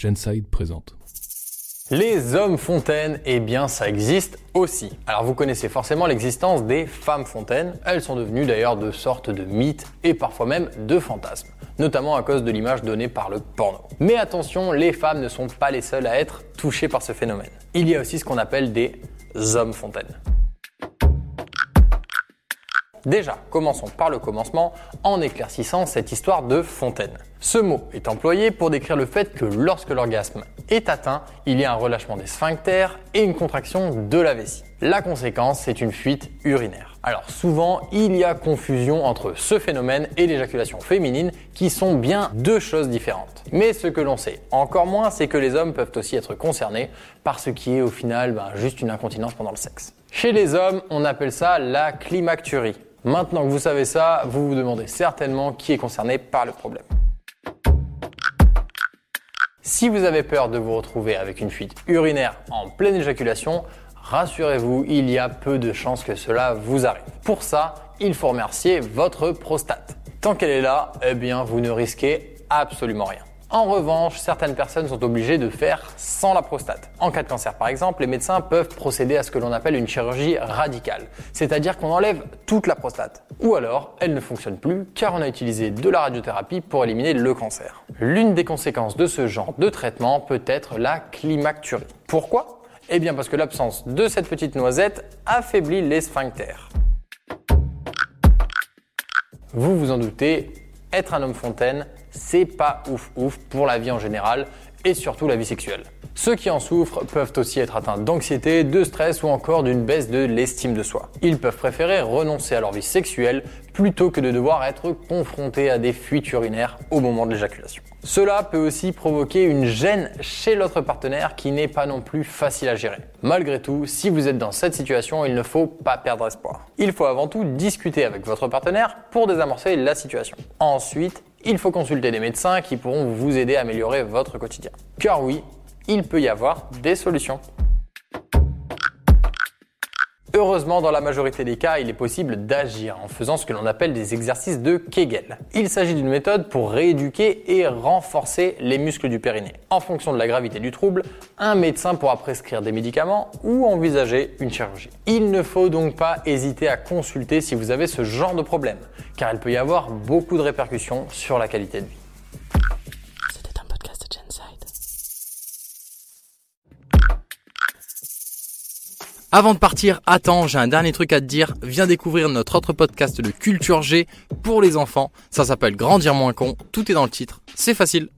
Genside présente. Les hommes fontaines, eh bien ça existe aussi. Alors vous connaissez forcément l'existence des femmes fontaines, elles sont devenues d'ailleurs de sortes de mythes et parfois même de fantasmes, notamment à cause de l'image donnée par le porno. Mais attention, les femmes ne sont pas les seules à être touchées par ce phénomène. Il y a aussi ce qu'on appelle des hommes fontaines. Déjà, commençons par le commencement en éclaircissant cette histoire de fontaine. Ce mot est employé pour décrire le fait que lorsque l'orgasme est atteint, il y a un relâchement des sphincters et une contraction de la vessie. La conséquence, c'est une fuite urinaire. Alors souvent, il y a confusion entre ce phénomène et l'éjaculation féminine qui sont bien deux choses différentes. Mais ce que l'on sait encore moins, c'est que les hommes peuvent aussi être concernés par ce qui est au final ben, juste une incontinence pendant le sexe. Chez les hommes, on appelle ça la climacturie. Maintenant que vous savez ça, vous vous demandez certainement qui est concerné par le problème. Si vous avez peur de vous retrouver avec une fuite urinaire en pleine éjaculation, rassurez-vous, il y a peu de chances que cela vous arrive. Pour ça, il faut remercier votre prostate. Tant qu'elle est là, eh bien, vous ne risquez absolument rien. En revanche, certaines personnes sont obligées de faire sans la prostate. En cas de cancer par exemple, les médecins peuvent procéder à ce que l'on appelle une chirurgie radicale, c'est-à-dire qu'on enlève toute la prostate. Ou alors, elle ne fonctionne plus car on a utilisé de la radiothérapie pour éliminer le cancer. L'une des conséquences de ce genre de traitement peut être la climacturie. Pourquoi? Eh bien parce que l'absence de cette petite noisette affaiblit les sphincters. Vous vous en doutez, être un homme fontaine, c'est pas ouf ouf pour la vie en général et surtout la vie sexuelle. Ceux qui en souffrent peuvent aussi être atteints d'anxiété, de stress ou encore d'une baisse de l'estime de soi. Ils peuvent préférer renoncer à leur vie sexuelle plutôt que de devoir être confrontés à des fuites urinaires au moment de l'éjaculation. Cela peut aussi provoquer une gêne chez l'autre partenaire qui n'est pas non plus facile à gérer. Malgré tout, si vous êtes dans cette situation, il ne faut pas perdre espoir. Il faut avant tout discuter avec votre partenaire pour désamorcer la situation. Ensuite, il faut consulter des médecins qui pourront vous aider à améliorer votre quotidien. Car oui, il peut y avoir des solutions. Heureusement, dans la majorité des cas, il est possible d'agir en faisant ce que l'on appelle des exercices de Kegel. Il s'agit d'une méthode pour rééduquer et renforcer les muscles du périnée. En fonction de la gravité du trouble, un médecin pourra prescrire des médicaments ou envisager une chirurgie. Il ne faut donc pas hésiter à consulter si vous avez ce genre de problème, car il peut y avoir beaucoup de répercussions sur la qualité de vie. Avant de partir, attends, j'ai un dernier truc à te dire. Viens découvrir notre autre podcast de Culture G pour les enfants. Ça s'appelle Grandir moins con. Tout est dans le titre. C'est facile.